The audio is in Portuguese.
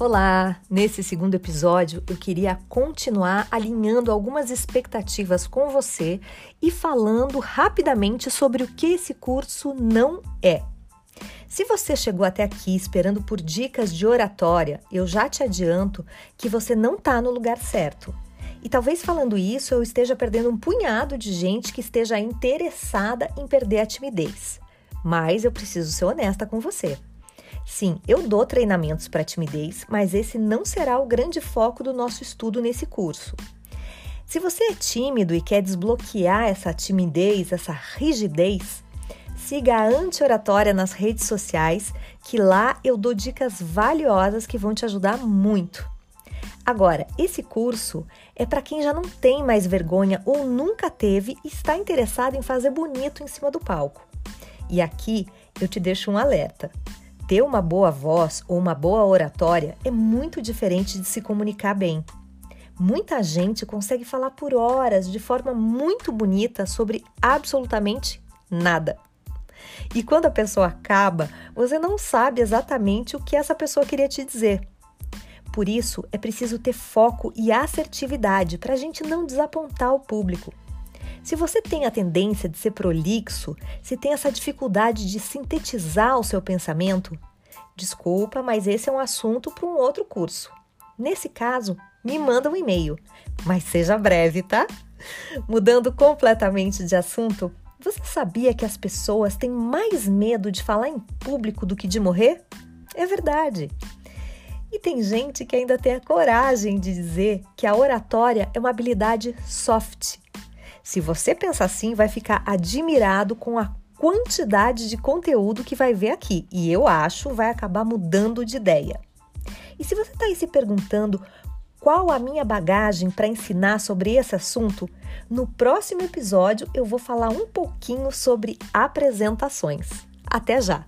Olá! Nesse segundo episódio eu queria continuar alinhando algumas expectativas com você e falando rapidamente sobre o que esse curso não é. Se você chegou até aqui esperando por dicas de oratória, eu já te adianto que você não está no lugar certo. E talvez falando isso eu esteja perdendo um punhado de gente que esteja interessada em perder a timidez. Mas eu preciso ser honesta com você. Sim, eu dou treinamentos para timidez, mas esse não será o grande foco do nosso estudo nesse curso. Se você é tímido e quer desbloquear essa timidez, essa rigidez, siga a Anti-Oratória nas redes sociais, que lá eu dou dicas valiosas que vão te ajudar muito. Agora, esse curso é para quem já não tem mais vergonha ou nunca teve e está interessado em fazer bonito em cima do palco. E aqui eu te deixo um alerta. Ter uma boa voz ou uma boa oratória é muito diferente de se comunicar bem. Muita gente consegue falar por horas de forma muito bonita sobre absolutamente nada. E quando a pessoa acaba, você não sabe exatamente o que essa pessoa queria te dizer. Por isso, é preciso ter foco e assertividade para a gente não desapontar o público. Se você tem a tendência de ser prolixo, se tem essa dificuldade de sintetizar o seu pensamento, desculpa, mas esse é um assunto para um outro curso. Nesse caso, me manda um e-mail, mas seja breve, tá? Mudando completamente de assunto, você sabia que as pessoas têm mais medo de falar em público do que de morrer? É verdade. E tem gente que ainda tem a coragem de dizer que a oratória é uma habilidade soft, se você pensar assim, vai ficar admirado com a quantidade de conteúdo que vai ver aqui e eu acho vai acabar mudando de ideia. E se você está aí se perguntando qual a minha bagagem para ensinar sobre esse assunto, no próximo episódio eu vou falar um pouquinho sobre apresentações. Até já!